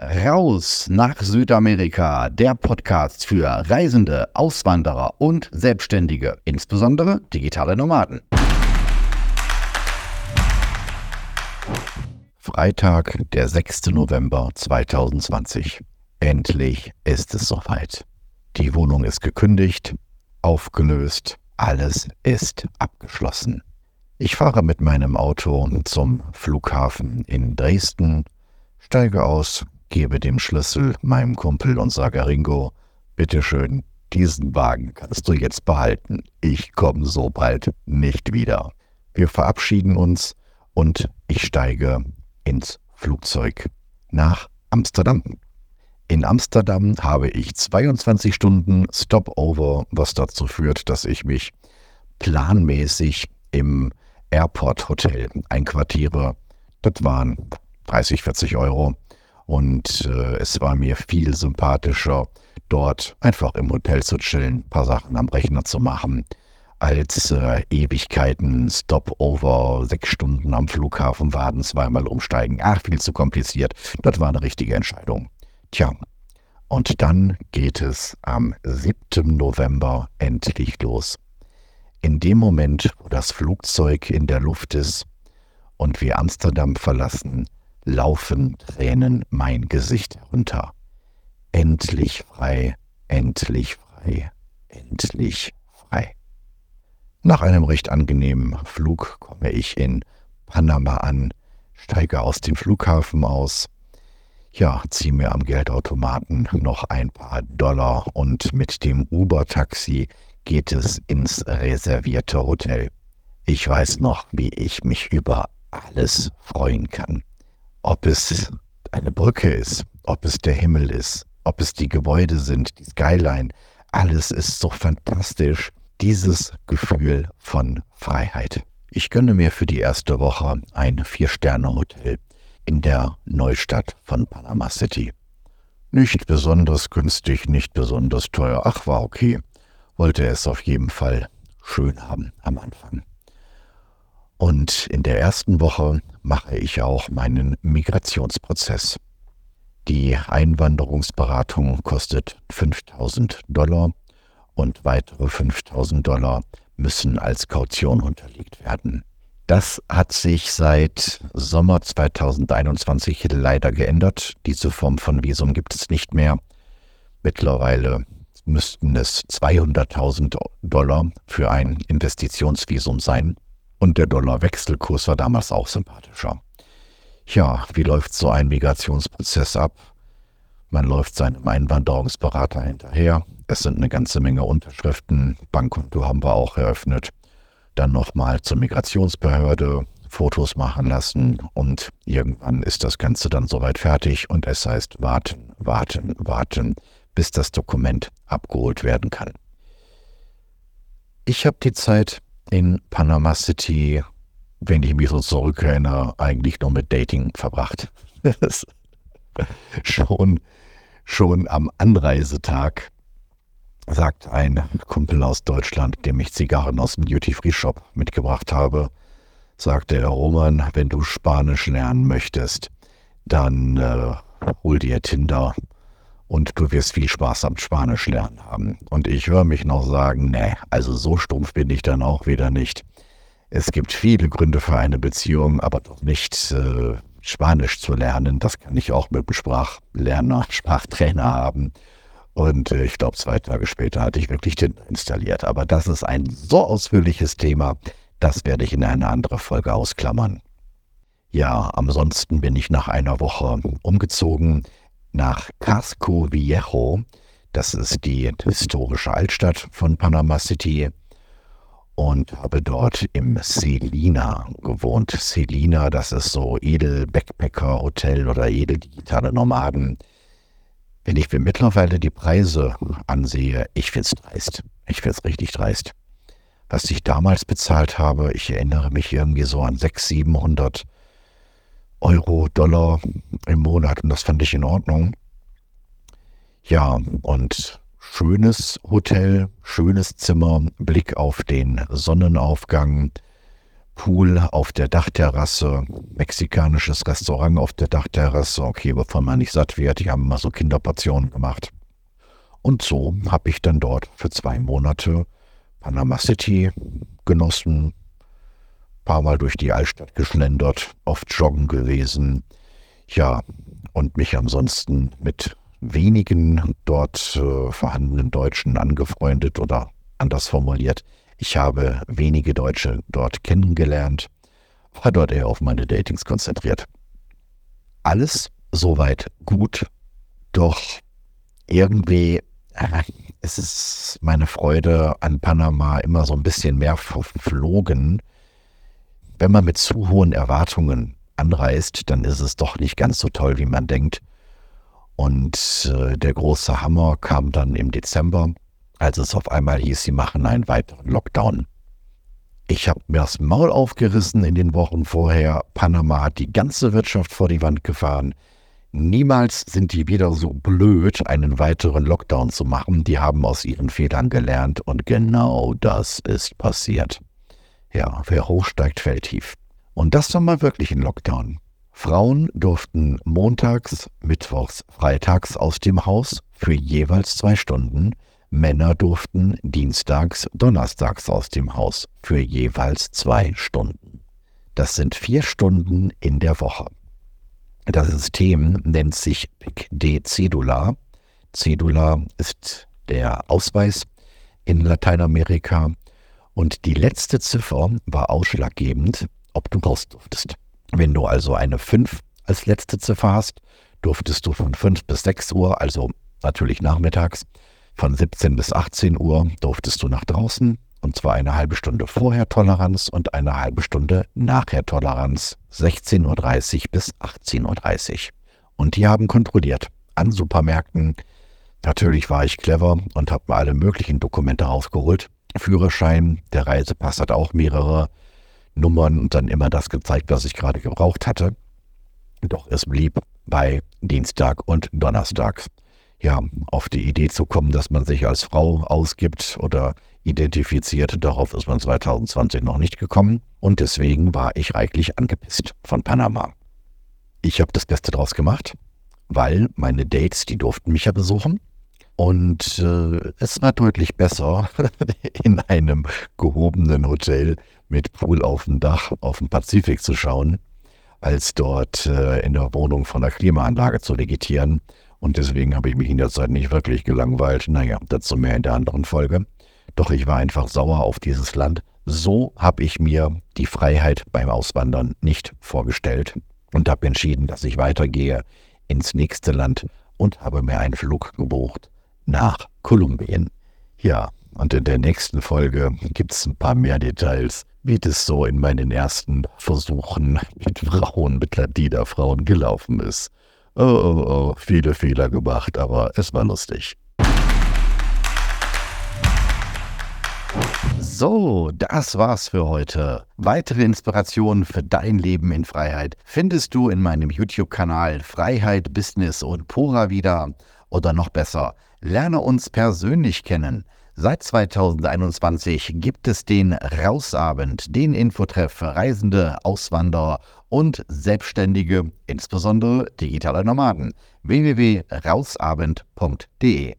Raus nach Südamerika, der Podcast für Reisende, Auswanderer und Selbstständige, insbesondere digitale Nomaden. Freitag, der 6. November 2020. Endlich ist es soweit. Die Wohnung ist gekündigt, aufgelöst, alles ist abgeschlossen. Ich fahre mit meinem Auto zum Flughafen in Dresden, steige aus, gebe dem Schlüssel meinem Kumpel und sage Ringo, bitteschön, diesen Wagen kannst du jetzt behalten. Ich komme so bald nicht wieder. Wir verabschieden uns und ich steige ins Flugzeug nach Amsterdam. In Amsterdam habe ich 22 Stunden Stopover, was dazu führt, dass ich mich planmäßig im Airport Hotel einquartiere. Das waren 30, 40 Euro. Und äh, es war mir viel sympathischer, dort einfach im Hotel zu chillen, ein paar Sachen am Rechner zu machen, als äh, Ewigkeiten, Stopover, sechs Stunden am Flughafen warten, zweimal umsteigen. Ach, viel zu kompliziert. Das war eine richtige Entscheidung. Tja, und dann geht es am 7. November endlich los. In dem Moment, wo das Flugzeug in der Luft ist und wir Amsterdam verlassen, laufen Tränen mein Gesicht herunter. Endlich frei, endlich frei, endlich frei. Nach einem recht angenehmen Flug komme ich in Panama an, steige aus dem Flughafen aus, ja, ziehe mir am Geldautomaten noch ein paar Dollar und mit dem Uber-Taxi geht es ins reservierte Hotel. Ich weiß noch, wie ich mich über alles freuen kann. Ob es eine Brücke ist, ob es der Himmel ist, ob es die Gebäude sind, die Skyline, alles ist so fantastisch. Dieses Gefühl von Freiheit. Ich gönne mir für die erste Woche ein Vier-Sterne-Hotel in der Neustadt von Panama City. Nicht besonders günstig, nicht besonders teuer. Ach, war okay. Wollte es auf jeden Fall schön haben am Anfang. Und in der ersten Woche mache ich auch meinen Migrationsprozess. Die Einwanderungsberatung kostet 5000 Dollar und weitere 5000 Dollar müssen als Kaution unterlegt werden. Das hat sich seit Sommer 2021 leider geändert. Diese Form von Visum gibt es nicht mehr. Mittlerweile müssten es 200.000 Dollar für ein Investitionsvisum sein. Und der Dollarwechselkurs war damals auch sympathischer. Ja, wie läuft so ein Migrationsprozess ab? Man läuft seinem Einwanderungsberater hinterher. Es sind eine ganze Menge Unterschriften. Bankkonto haben wir auch eröffnet. Dann nochmal zur Migrationsbehörde Fotos machen lassen und irgendwann ist das Ganze dann soweit fertig und es heißt warten, warten, warten, bis das Dokument abgeholt werden kann. Ich habe die Zeit in Panama City, wenn ich mich so zurückerinnere, eigentlich nur mit Dating verbracht. schon, schon am Anreisetag sagt ein Kumpel aus Deutschland, dem ich Zigarren aus dem Duty-Free-Shop mitgebracht habe, sagte er, Roman, wenn du Spanisch lernen möchtest, dann äh, hol dir Tinder und du wirst viel Spaß am Spanisch lernen haben. Und ich höre mich noch sagen, nee, also so stumpf bin ich dann auch wieder nicht. Es gibt viele Gründe für eine Beziehung, aber doch nicht äh, Spanisch zu lernen. Das kann ich auch mit einem Sprachlerner, Sprachtrainer haben. Und äh, ich glaube, zwei Tage später hatte ich wirklich Tinder installiert. Aber das ist ein so ausführliches Thema, das werde ich in einer anderen Folge ausklammern. Ja, ansonsten bin ich nach einer Woche umgezogen nach Casco Viejo. Das ist die historische Altstadt von Panama City und habe dort im Selina gewohnt. Selina, das ist so edel Backpacker Hotel oder edel digitale Nomaden. Wenn ich mir mittlerweile die Preise ansehe, ich finde es dreist. Ich finde es richtig dreist. Was ich damals bezahlt habe, ich erinnere mich irgendwie so an 600, 700 Euro, Dollar im Monat und das fand ich in Ordnung. Ja, und schönes Hotel, schönes Zimmer, Blick auf den Sonnenaufgang, Pool auf der Dachterrasse, mexikanisches Restaurant auf der Dachterrasse, okay, wovon man nicht satt wird. Die haben immer so Kinderportionen gemacht. Und so habe ich dann dort für zwei Monate Panama City genossen, paar Mal durch die Altstadt geschlendert, oft joggen gewesen. Ja, und mich ansonsten mit wenigen dort äh, vorhandenen Deutschen angefreundet oder anders formuliert, ich habe wenige Deutsche dort kennengelernt, war dort eher auf meine Datings konzentriert. Alles soweit gut, doch irgendwie äh, es ist meine Freude an Panama immer so ein bisschen mehr verflogen. Wenn man mit zu hohen Erwartungen anreist, dann ist es doch nicht ganz so toll, wie man denkt. Und äh, der große Hammer kam dann im Dezember, als es auf einmal hieß, sie machen einen weiteren Lockdown. Ich habe mir das Maul aufgerissen in den Wochen vorher. Panama hat die ganze Wirtschaft vor die Wand gefahren. Niemals sind die wieder so blöd, einen weiteren Lockdown zu machen. Die haben aus ihren Fehlern gelernt und genau das ist passiert. Ja, wer hochsteigt, fällt tief. Und das war mal wirklich ein Lockdown. Frauen durften montags, mittwochs, freitags aus dem Haus für jeweils zwei Stunden. Männer durften dienstags, donnerstags aus dem Haus für jeweils zwei Stunden. Das sind vier Stunden in der Woche. Das System nennt sich PIC de Cedula. Cedula ist der Ausweis in Lateinamerika und die letzte Ziffer war ausschlaggebend, ob du raus durftest. Wenn du also eine 5 als letzte Ziffer hast, durftest du von 5 bis 6 Uhr, also natürlich nachmittags, von 17 bis 18 Uhr durftest du nach draußen und zwar eine halbe Stunde vorher Toleranz und eine halbe Stunde nachher Toleranz, 16.30 Uhr bis 18.30 Uhr. Und die haben kontrolliert an Supermärkten. Natürlich war ich clever und habe mir alle möglichen Dokumente rausgeholt. Führerschein, der Reisepass hat auch mehrere Nummern und dann immer das gezeigt, was ich gerade gebraucht hatte. Doch es blieb bei Dienstag und Donnerstag. Ja, auf die Idee zu kommen, dass man sich als Frau ausgibt oder identifiziert, darauf ist man 2020 noch nicht gekommen und deswegen war ich reichlich angepisst von Panama. Ich habe das Beste draus gemacht, weil meine Dates, die durften mich ja besuchen und äh, es war deutlich besser, in einem gehobenen Hotel mit Pool auf dem Dach auf dem Pazifik zu schauen, als dort äh, in der Wohnung von der Klimaanlage zu legitieren. Und deswegen habe ich mich in der Zeit nicht wirklich gelangweilt. Naja, dazu mehr in der anderen Folge. Doch ich war einfach sauer auf dieses Land. So habe ich mir die Freiheit beim Auswandern nicht vorgestellt und habe entschieden, dass ich weitergehe ins nächste Land und habe mir einen Flug gebucht nach Kolumbien. Ja, und in der nächsten Folge gibt es ein paar mehr Details, wie das so in meinen ersten Versuchen mit Frauen, mit Ladida-Frauen gelaufen ist. Oh, oh, oh, viele Fehler gemacht, aber es war lustig. So, das war's für heute. Weitere Inspirationen für dein Leben in Freiheit findest du in meinem YouTube-Kanal Freiheit, Business und Pura wieder. Oder noch besser, lerne uns persönlich kennen. Seit 2021 gibt es den Rausabend, den Infotreff für Reisende, Auswanderer und Selbstständige, insbesondere digitale Nomaden. www.rausabend.de